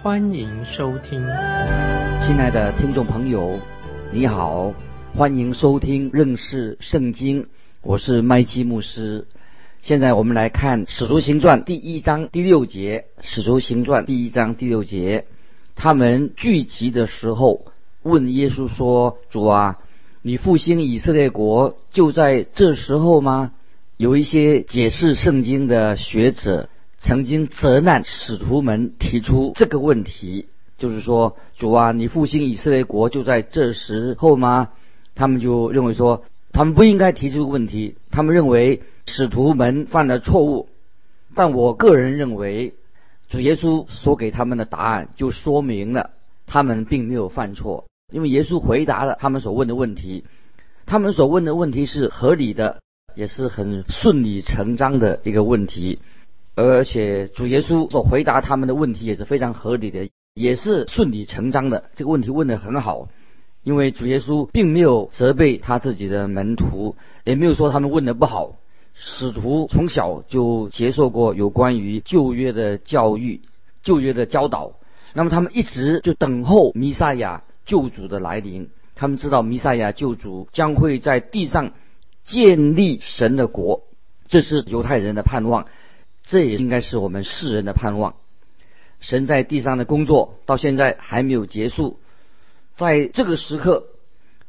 欢迎收听。亲爱的听众朋友，你好，欢迎收听认识圣经，我是麦基牧师。现在我们来看《使徒行传》第一章第六节，《使徒行传》第一章第六节，他们聚集的时候问耶稣说：“主啊，你复兴以色列国就在这时候吗？”有一些解释圣经的学者曾经责难使徒们提出这个问题，就是说：“主啊，你复兴以色列国就在这时候吗？”他们就认为说，他们不应该提出问题，他们认为。使徒们犯了错误，但我个人认为，主耶稣所给他们的答案就说明了他们并没有犯错，因为耶稣回答了他们所问的问题，他们所问的问题是合理的，也是很顺理成章的一个问题，而且主耶稣所回答他们的问题也是非常合理的，也是顺理成章的。这个问题问得很好，因为主耶稣并没有责备他自己的门徒，也没有说他们问的不好。使徒从小就接受过有关于旧约的教育、旧约的教导，那么他们一直就等候弥赛亚救主的来临。他们知道弥赛亚救主将会在地上建立神的国，这是犹太人的盼望，这也应该是我们世人的盼望。神在地上的工作到现在还没有结束，在这个时刻，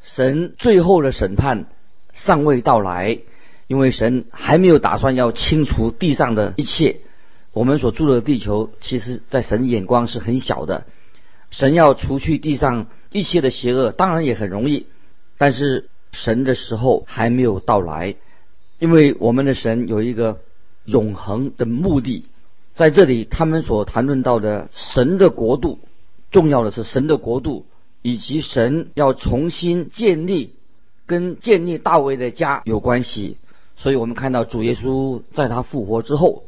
神最后的审判尚未到来。因为神还没有打算要清除地上的一切，我们所住的地球，其实在神眼光是很小的。神要除去地上一切的邪恶，当然也很容易，但是神的时候还没有到来。因为我们的神有一个永恒的目的，在这里他们所谈论到的神的国度，重要的是神的国度，以及神要重新建立，跟建立大卫的家有关系。所以我们看到主耶稣在他复活之后，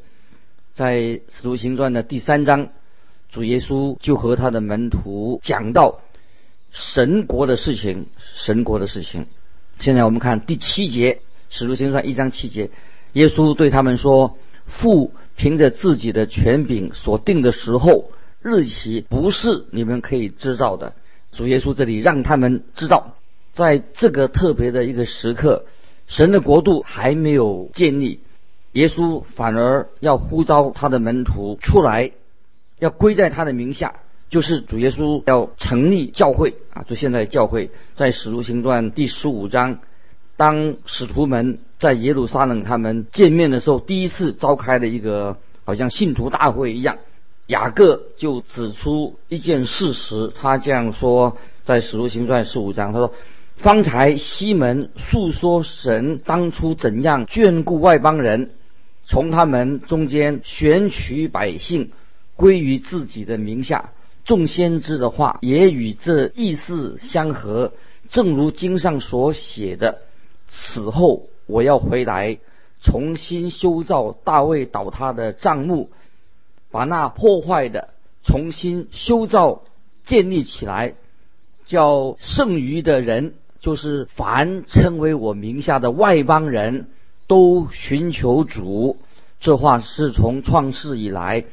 在使徒行传的第三章，主耶稣就和他的门徒讲到神国的事情，神国的事情。现在我们看第七节，使徒行传一章七节，耶稣对他们说：“父凭着自己的权柄所定的时候日期，不是你们可以知道的。”主耶稣这里让他们知道，在这个特别的一个时刻。神的国度还没有建立，耶稣反而要呼召他的门徒出来，要归在他的名下，就是主耶稣要成立教会啊！就现在教会在使徒行传第十五章，当使徒们在耶路撒冷他们见面的时候，第一次召开的一个好像信徒大会一样，雅各就指出一件事实，他这样说，在使徒行传十五章，他说。方才西门诉说神当初怎样眷顾外邦人，从他们中间选取百姓归于自己的名下。众先知的话也与这意思相合，正如经上所写的：“此后我要回来，重新修造大卫倒塌的帐幕，把那破坏的重新修造建立起来，叫剩余的人。”就是凡称为我名下的外邦人都寻求主，这话是从创世以来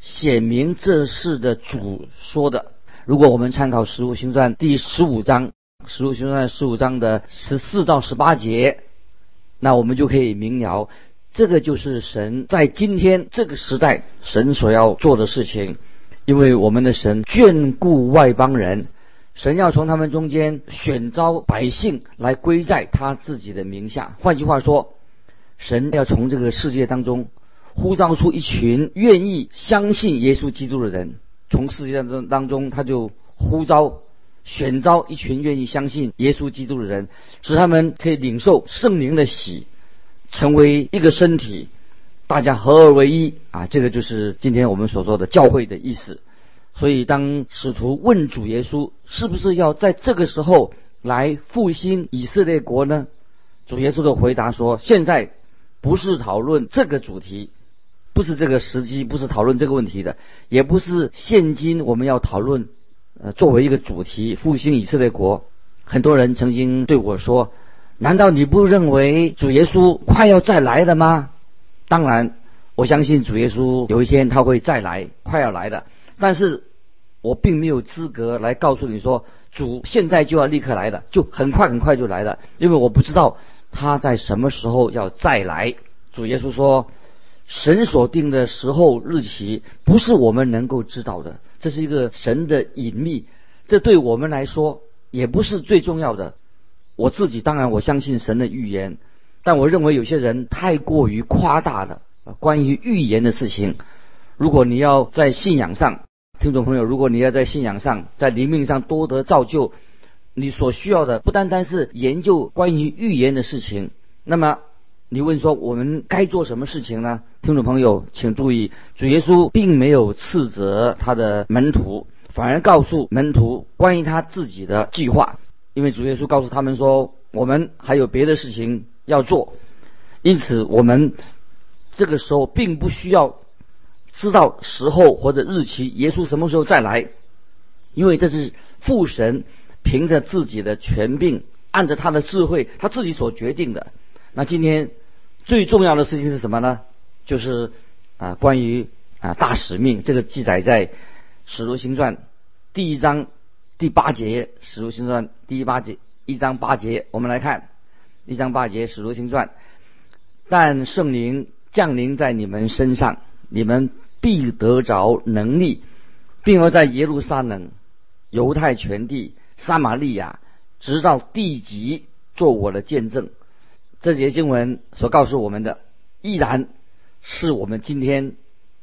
显明这事的主说的。如果我们参考《十五行传》第十五章，《十五行传》十五章的十四到十八节，那我们就可以明了，这个就是神在今天这个时代神所要做的事情，因为我们的神眷顾外邦人。神要从他们中间选召百姓来归在他自己的名下。换句话说，神要从这个世界当中呼召出一群愿意相信耶稣基督的人。从世界当中当中，他就呼召、选召一群愿意相信耶稣基督的人，使他们可以领受圣灵的喜，成为一个身体，大家合而为一啊！这个就是今天我们所说的教会的意思。所以当使徒问主耶稣是不是要在这个时候来复兴以色列国呢？主耶稣的回答说：现在不是讨论这个主题，不是这个时机，不是讨论这个问题的，也不是现今我们要讨论。呃，作为一个主题复兴以色列国，很多人曾经对我说：“难道你不认为主耶稣快要再来了吗？”当然，我相信主耶稣有一天他会再来，快要来的。但是，我并没有资格来告诉你说主现在就要立刻来的，就很快很快就来了，因为我不知道他在什么时候要再来。主耶稣说：“神所定的时候日期，不是我们能够知道的。”这是一个神的隐秘，这对我们来说也不是最重要的。我自己当然我相信神的预言，但我认为有些人太过于夸大了关于预言的事情。如果你要在信仰上，听众朋友，如果你要在信仰上、在灵命上多得造就，你所需要的不单单是研究关于预言的事情。那么。你问说我们该做什么事情呢？听众朋友，请注意，主耶稣并没有斥责他的门徒，反而告诉门徒关于他自己的计划。因为主耶稣告诉他们说，我们还有别的事情要做，因此我们这个时候并不需要知道时候或者日期，耶稣什么时候再来，因为这是父神凭着自己的权柄，按着他的智慧，他自己所决定的。那今天最重要的事情是什么呢？就是啊，关于啊大使命，这个记载在《使徒行传》第一章第八节，《使徒行传》第一八节一章八节，我们来看一章八节，《使徒行传》，但圣灵降临在你们身上，你们必得着能力，并要在耶路撒冷、犹太全地、撒玛利亚，直到地极，做我的见证。这节经文所告诉我们的，依然是我们今天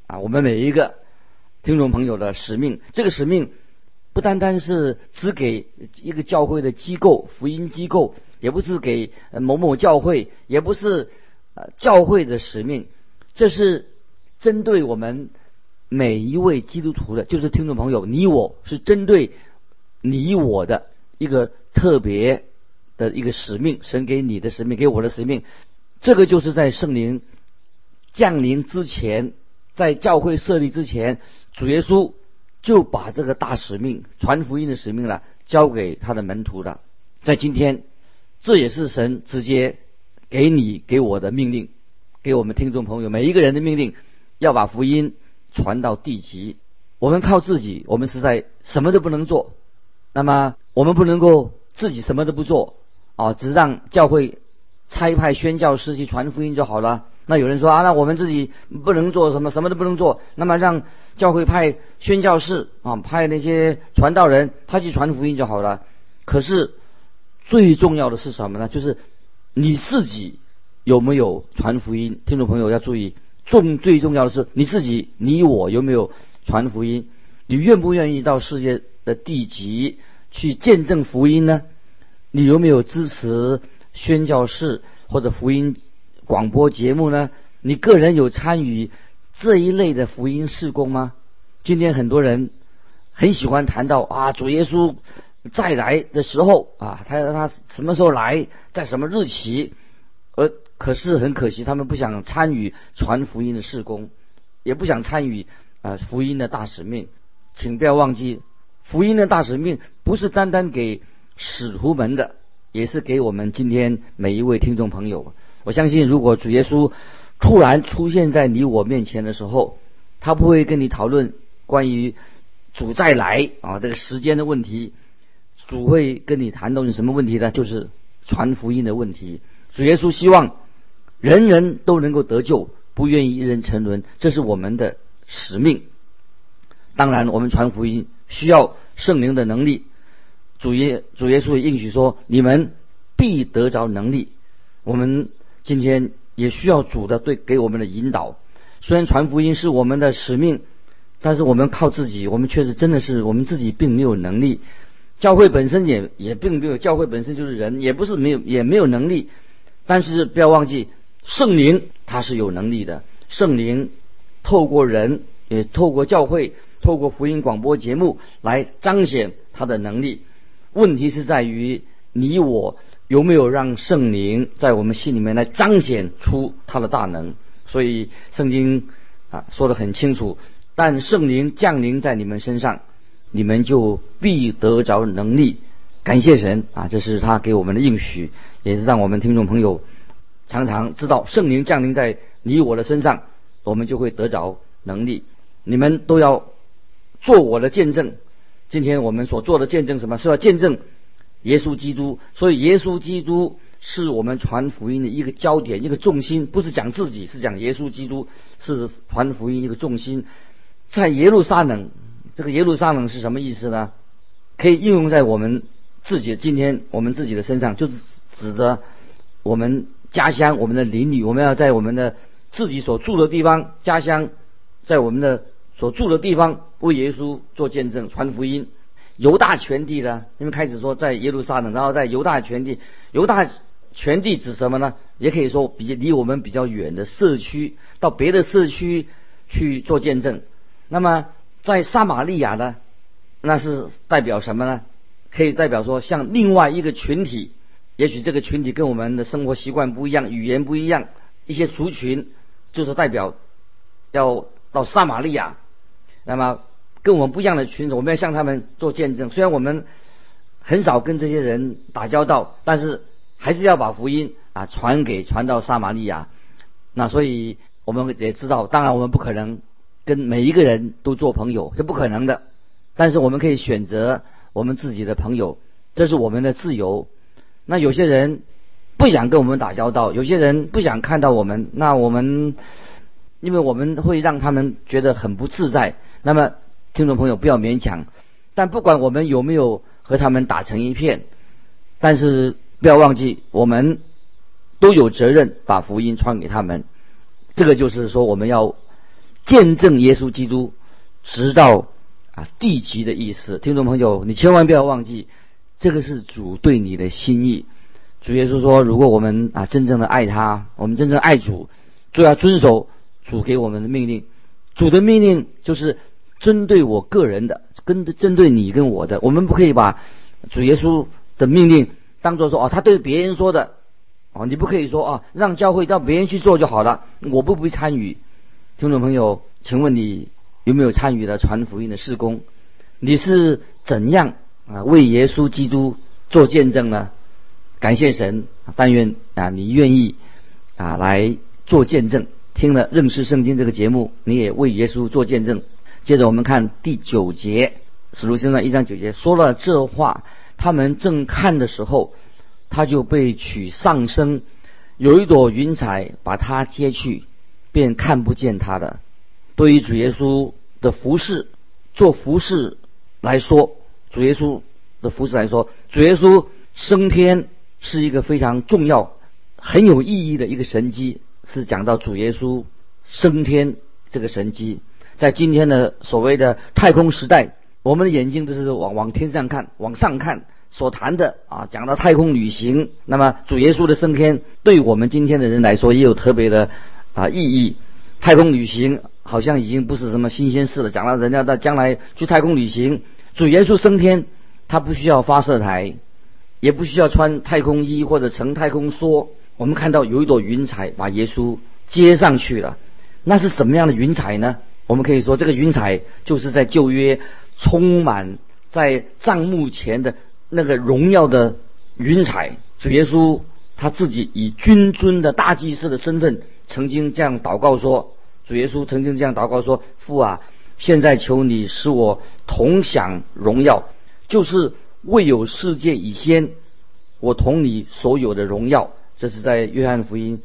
啊，我们每一个听众朋友的使命。这个使命不单单是只给一个教会的机构、福音机构，也不是给某某教会，也不是呃教会的使命。这是针对我们每一位基督徒的，就是听众朋友，你我是针对你我的一个特别。的一个使命，神给你的使命，给我的使命，这个就是在圣灵降临之前，在教会设立之前，主耶稣就把这个大使命、传福音的使命了，交给他的门徒了。在今天，这也是神直接给你、给我的命令，给我们听众朋友每一个人的命令，要把福音传到地极。我们靠自己，我们实在什么都不能做。那么，我们不能够自己什么都不做。哦，只是让教会差派宣教师去传福音就好了。那有人说啊，那我们自己不能做什么，什么都不能做。那么让教会派宣教士啊，派那些传道人，他去传福音就好了。可是最重要的是什么呢？就是你自己有没有传福音？听众朋友要注意，重最重要的是你自己，你我有没有传福音？你愿不愿意到世界的地极去见证福音呢？你有没有支持宣教士或者福音广播节目呢？你个人有参与这一类的福音事工吗？今天很多人很喜欢谈到啊，主耶稣再来的时候啊，他他什么时候来，在什么日期？而可是很可惜，他们不想参与传福音的事工，也不想参与啊福音的大使命。请不要忘记，福音的大使命不是单单给。使徒们的，也是给我们今天每一位听众朋友。我相信，如果主耶稣突然出现在你我面前的时候，他不会跟你讨论关于主再来啊这个时间的问题，主会跟你谈到什么问题呢？就是传福音的问题。主耶稣希望人人都能够得救，不愿意一人沉沦，这是我们的使命。当然，我们传福音需要圣灵的能力。主耶主耶稣应许说：“你们必得着能力。”我们今天也需要主的对给我们的引导。虽然传福音是我们的使命，但是我们靠自己，我们确实真的是我们自己并没有能力。教会本身也也并没有，教会本身就是人，也不是没有也没有能力。但是不要忘记，圣灵他是有能力的。圣灵透过人，也透过教会，透过福音广播节目来彰显他的能力。问题是在于你我有没有让圣灵在我们心里面来彰显出他的大能。所以圣经啊说的很清楚，但圣灵降临在你们身上，你们就必得着能力。感谢神啊，这是他给我们的应许，也是让我们听众朋友常常知道圣灵降临在你我的身上，我们就会得着能力。你们都要做我的见证。今天我们所做的见证什么？是要见证耶稣基督。所以耶稣基督是我们传福音的一个焦点、一个重心，不是讲自己，是讲耶稣基督是传福音一个重心。在耶路撒冷，这个耶路撒冷是什么意思呢？可以应用在我们自己今天我们自己的身上，就是指着我们家乡、我们的邻里，我们要在我们的自己所住的地方、家乡，在我们的。所住的地方为耶稣做见证、传福音。犹大全地呢？因为开始说在耶路撒冷，然后在犹大全地。犹大全地指什么呢？也可以说比离我们比较远的社区，到别的社区去做见证。那么在撒玛利亚呢？那是代表什么呢？可以代表说像另外一个群体，也许这个群体跟我们的生活习惯不一样，语言不一样，一些族群就是代表要到撒玛利亚。那么跟我们不一样的群众，我们要向他们做见证。虽然我们很少跟这些人打交道，但是还是要把福音啊传给传到撒玛利亚。那所以我们也知道，当然我们不可能跟每一个人都做朋友，这不可能的。但是我们可以选择我们自己的朋友，这是我们的自由。那有些人不想跟我们打交道，有些人不想看到我们，那我们因为我们会让他们觉得很不自在。那么，听众朋友不要勉强。但不管我们有没有和他们打成一片，但是不要忘记，我们都有责任把福音传给他们。这个就是说，我们要见证耶稣基督，直到啊地极的意思。听众朋友，你千万不要忘记，这个是主对你的心意。主耶稣说，如果我们啊真正的爱他，我们真正爱主，就要遵守主给我们的命令。主的命令就是。针对我个人的，跟针对你跟我的，我们不可以把主耶稣的命令当做说哦，他对别人说的哦，你不可以说哦，让教会让别人去做就好了，我不会参与。听众朋友，请问你有没有参与了传福音的事工？你是怎样啊为耶稣基督做见证呢？感谢神，但愿啊你愿意啊来做见证。听了认识圣经这个节目，你也为耶稣做见证。接着我们看第九节，使徒行传一章九节说了这话，他们正看的时候，他就被取上升，有一朵云彩把他接去，便看不见他的。对于主耶稣的服饰，做服饰来说，主耶稣的服饰来说，主耶稣升天是一个非常重要、很有意义的一个神迹，是讲到主耶稣升天这个神迹。在今天的所谓的太空时代，我们的眼睛都是往往天上看，往上看。所谈的啊，讲到太空旅行，那么主耶稣的升天，对我们今天的人来说也有特别的啊意义。太空旅行好像已经不是什么新鲜事了。讲到人家到将来去太空旅行，主耶稣升天，他不需要发射台，也不需要穿太空衣或者乘太空梭。我们看到有一朵云彩把耶稣接上去了，那是怎么样的云彩呢？我们可以说，这个云彩就是在旧约充满在帐幕前的那个荣耀的云彩。主耶稣他自己以君尊的大祭司的身份，曾经这样祷告说：“主耶稣曾经这样祷告说，父啊，现在求你使我同享荣耀，就是未有世界以先，我同你所有的荣耀。”这是在约翰福音。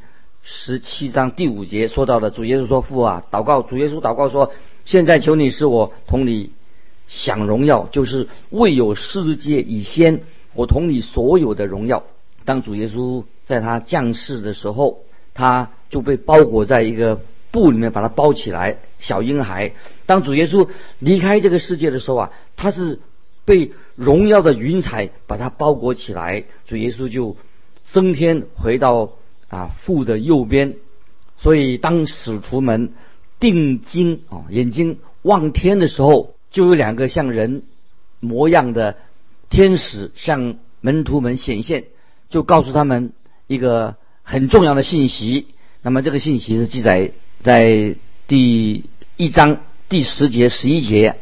十七章第五节说到的，主耶稣说：“父啊，祷告。”主耶稣祷告说：“现在求你使我同你享荣耀，就是未有世界以先，我同你所有的荣耀。”当主耶稣在他降世的时候，他就被包裹在一个布里面，把他包起来，小婴孩。当主耶稣离开这个世界的时候啊，他是被荣耀的云彩把他包裹起来。主耶稣就升天回到。啊，父的右边，所以当使徒们定睛啊，眼睛望天的时候，就有两个像人模样的天使向门徒们显现，就告诉他们一个很重要的信息。那么这个信息是记载在第一章第十节、十一节。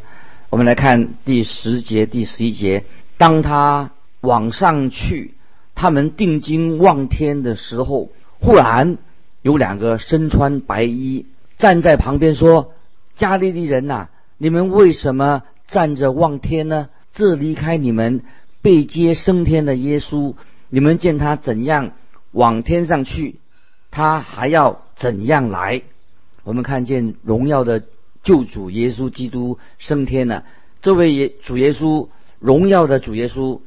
我们来看第十节、第十一节。当他往上去，他们定睛望天的时候，忽然有两个身穿白衣站在旁边说：“加利利人呐，你们为什么站着望天呢？这离开你们被接升天的耶稣，你们见他怎样往天上去，他还要怎样来？我们看见荣耀的救主耶稣基督升天了。这位耶主耶稣。”荣耀的主耶稣，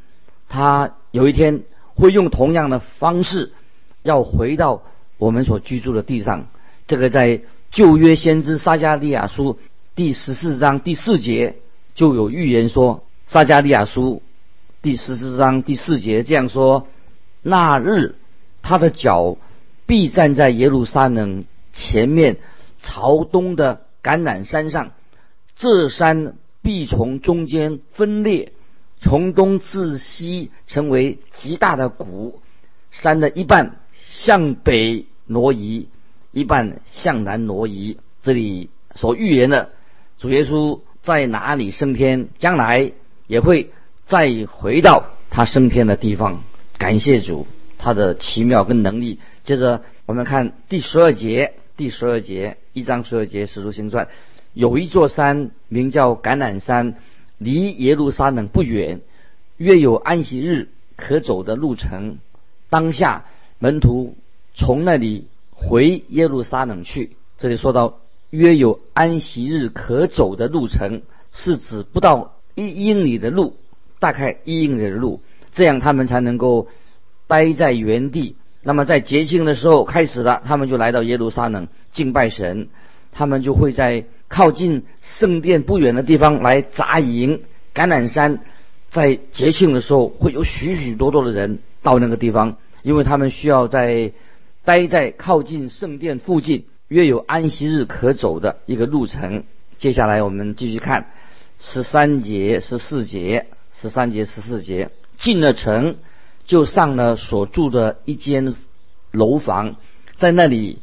他有一天会用同样的方式，要回到我们所居住的地上。这个在旧约先知撒加利亚书第十四章第四节就有预言说，撒加利亚书第十四章第四节这样说：那日他的脚必站在耶路撒冷前面朝东的橄榄山上，这山必从中间分裂。从东至西成为极大的谷，山的一半向北挪移，一半向南挪移。这里所预言的主耶稣在哪里升天，将来也会再回到他升天的地方。感谢主，他的奇妙跟能力。接着我们看第十二节，第十二节一章十二节使徒行传，有一座山名叫橄榄山。离耶路撒冷不远，约有安息日可走的路程。当下门徒从那里回耶路撒冷去。这里说到约有安息日可走的路程，是指不到一英里的路，大概一英里的路，这样他们才能够待在原地。那么在节庆的时候开始了，他们就来到耶路撒冷敬拜神，他们就会在。靠近圣殿不远的地方来扎营。橄榄山在节庆的时候会有许许多多的人到那个地方，因为他们需要在待在靠近圣殿附近，约有安息日可走的一个路程。接下来我们继续看十三节、十四节、十三节、十四节。进了城，就上了所住的一间楼房，在那里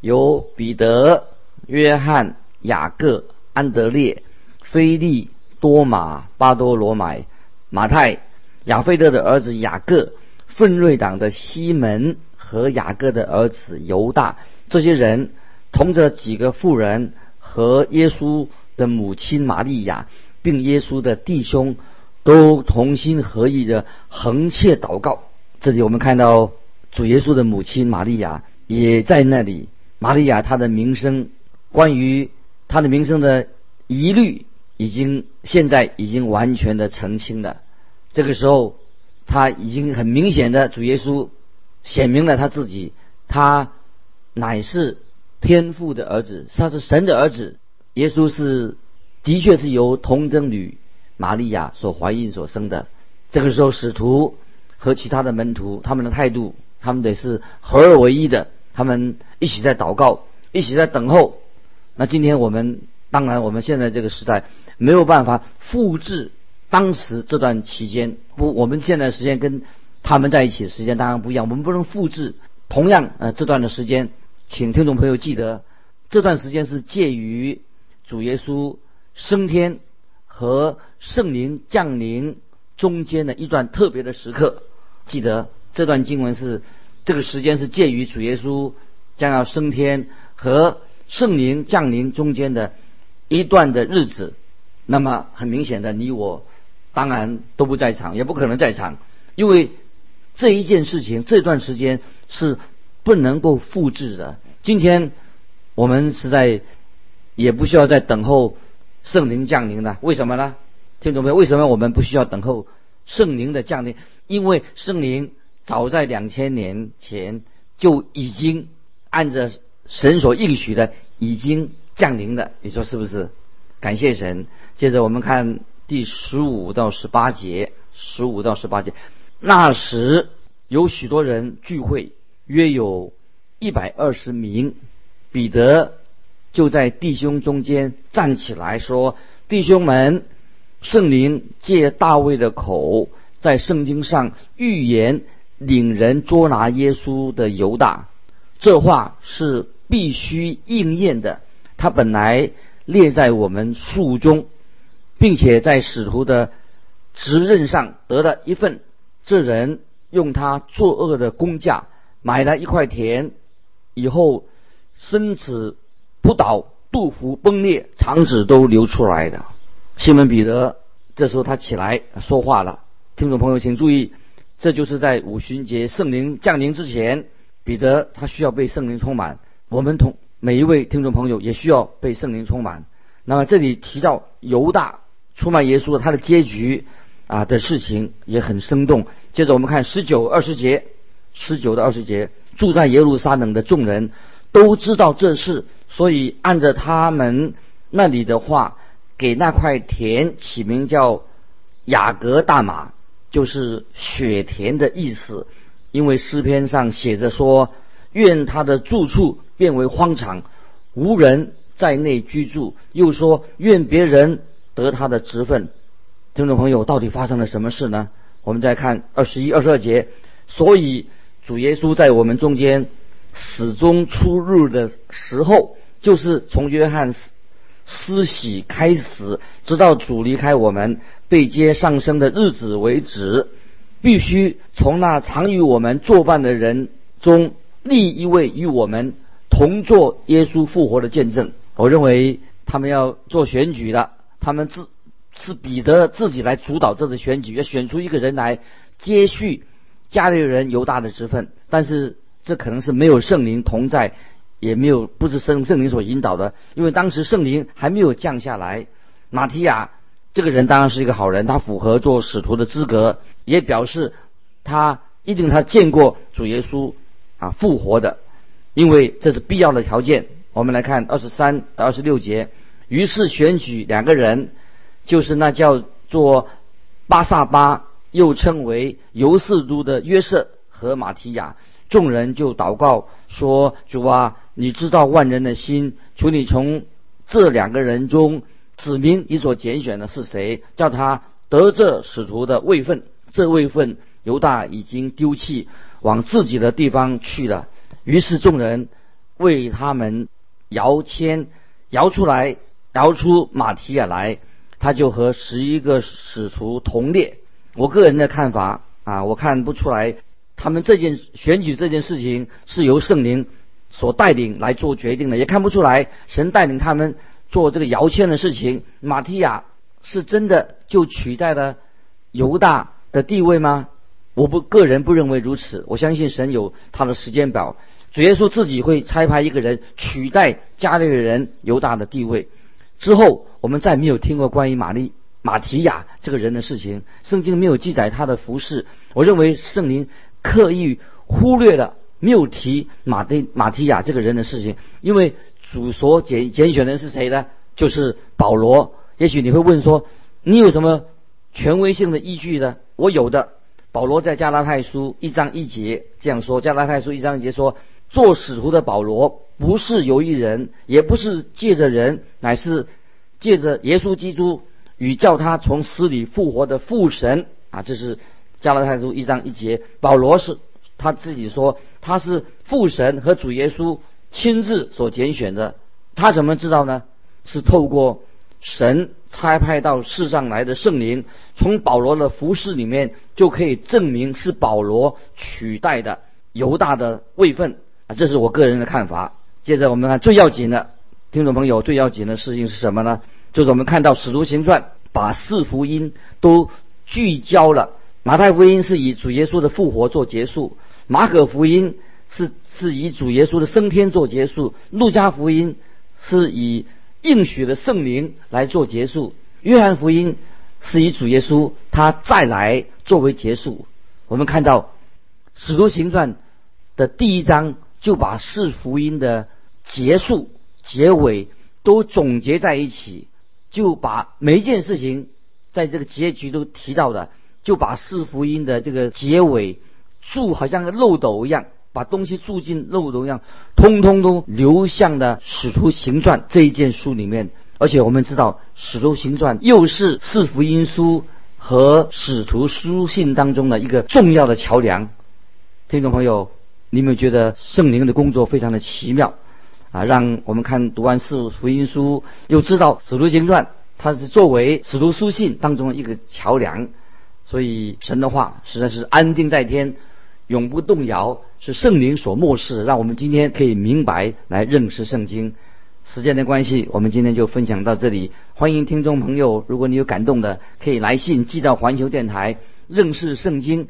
有彼得、约翰。雅各、安德烈、菲利、多马、巴多罗买、马太、亚菲德的儿子雅各、奋锐党的西门和雅各的儿子犹大，这些人同着几个妇人和耶稣的母亲玛利亚，并耶稣的弟兄，都同心合意的横切祷告。这里我们看到主耶稣的母亲玛利亚也在那里。玛利亚她的名声关于。他的名声的疑虑已经现在已经完全的澄清了。这个时候，他已经很明显的主耶稣显明了他自己，他乃是天父的儿子，他是神的儿子。耶稣是的确是由童贞女玛利亚所怀孕所生的。这个时候，使徒和其他的门徒他们的态度，他们得是合二为一的，他们一起在祷告，一起在等候。那今天我们当然，我们现在这个时代没有办法复制当时这段期间。不，我们现在时间跟他们在一起的时间当然不一样，我们不能复制同样呃这段的时间。请听众朋友记得，这段时间是介于主耶稣升天和圣灵降临中间的一段特别的时刻。记得这段经文是这个时间是介于主耶稣将要升天和。圣灵降临中间的一段的日子，那么很明显的，你我当然都不在场，也不可能在场，因为这一件事情这段时间是不能够复制的。今天我们实在也不需要再等候圣灵降临了，为什么呢？听懂没有？为什么我们不需要等候圣灵的降临？因为圣灵早在两千年前就已经按着。神所应许的已经降临了，你说是不是？感谢神。接着我们看第十五到十八节，十五到十八节。那时有许多人聚会，约有一百二十名。彼得、就在弟兄中间站起来说：“弟兄们，圣灵借大卫的口，在圣经上预言领人捉拿耶稣的犹大，这话是必须应验的。他本来列在我们数中，并且在使徒的职任上得了一份。这人用他作恶的工价买了一块田，以后身子扑倒，肚腹崩裂，肠子都流出来的。西门彼得这时候他起来说话了。听众朋友，请注意，这就是在五旬节圣灵降临之前，彼得他需要被圣灵充满。我们同每一位听众朋友也需要被圣灵充满。那么这里提到犹大出卖耶稣他的结局。啊的事情也很生动。接着我们看十九、二十节，十九到二十节，住在耶路撒冷的众人都知道这事，所以按着他们那里的话，给那块田起名叫雅各大马，就是雪田的意思。因为诗篇上写着说：“愿他的住处变为荒场，无人在内居住。”又说：“愿别人得他的职分。”听众朋友，到底发生了什么事呢？我们再看二十一、二十二节。所以主耶稣在我们中间始终出入的时候，就是从约翰施洗开始，直到主离开我们被接上升的日子为止，必须从那常与我们作伴的人中立一位与我们同做耶稣复活的见证。我认为他们要做选举的，他们自。是彼得自己来主导这次选举，要选出一个人来接续加利人犹大的职分。但是这可能是没有圣灵同在，也没有不是圣圣灵所引导的，因为当时圣灵还没有降下来。马提亚这个人当然是一个好人，他符合做使徒的资格，也表示他一定他见过主耶稣啊复活的，因为这是必要的条件。我们来看二十三到二十六节，于是选举两个人。就是那叫做巴萨巴，又称为尤士都的约瑟和马提亚，众人就祷告说：“主啊，你知道万人的心，求你从这两个人中指明你所拣选的是谁，叫他得这使徒的位分。这位分犹大已经丢弃，往自己的地方去了。于是众人为他们摇签，摇出来，摇出马提亚来。”他就和十一个使徒同列。我个人的看法啊，我看不出来他们这件选举这件事情是由圣灵所带领来做决定的，也看不出来神带领他们做这个摇签的事情。马提亚是真的就取代了犹大的地位吗？我不个人不认为如此。我相信神有他的时间表，主耶稣自己会差派一个人取代加利人犹大的地位。之后，我们再没有听过关于玛丽马提亚这个人的事情。圣经没有记载他的服饰。我认为圣灵刻意忽略了，没有提马蒂马提亚这个人的事情。因为主所拣拣选的是谁呢？就是保罗。也许你会问说，你有什么权威性的依据呢？我有的。保罗在加拉太书一章一节这样说：加拉太书一章一节说。做使徒的保罗不是由一人，也不是借着人，乃是借着耶稣基督与叫他从死里复活的父神啊！这是加拉太书一章一节。保罗是他自己说他是父神和主耶稣亲自所拣选的。他怎么知道呢？是透过神差派到世上来的圣灵，从保罗的服饰里面就可以证明是保罗取代的犹大的位分。啊，这是我个人的看法。接着我们看最要紧的，听众朋友，最要紧的事情是什么呢？就是我们看到《使徒行传》把四福音都聚焦了。马太福音是以主耶稣的复活做结束，马可福音是是以主耶稣的升天做结束，路加福音是以应许的圣灵来做结束，约翰福音是以主耶稣他再来作为结束。我们看到《使徒行传》的第一章。就把四福音的结束、结尾都总结在一起，就把每一件事情在这个结局都提到的，就把四福音的这个结尾注好像个漏斗一样，把东西注进漏斗一样，通通都流向了《使徒行传》这一件书里面。而且我们知道，《使徒行传》又是四福音书和使徒书信当中的一个重要的桥梁。听众朋友，你有没有觉得圣灵的工作非常的奇妙啊？让我们看读完四福音书，又知道《使徒行传》它是作为使徒书信当中的一个桥梁。所以神的话实在是安定在天，永不动摇，是圣灵所漠视，让我们今天可以明白来认识圣经。时间的关系，我们今天就分享到这里。欢迎听众朋友，如果你有感动的，可以来信寄到环球电台认识圣经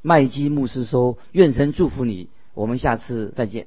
麦基牧师说，愿神祝福你。我们下次再见。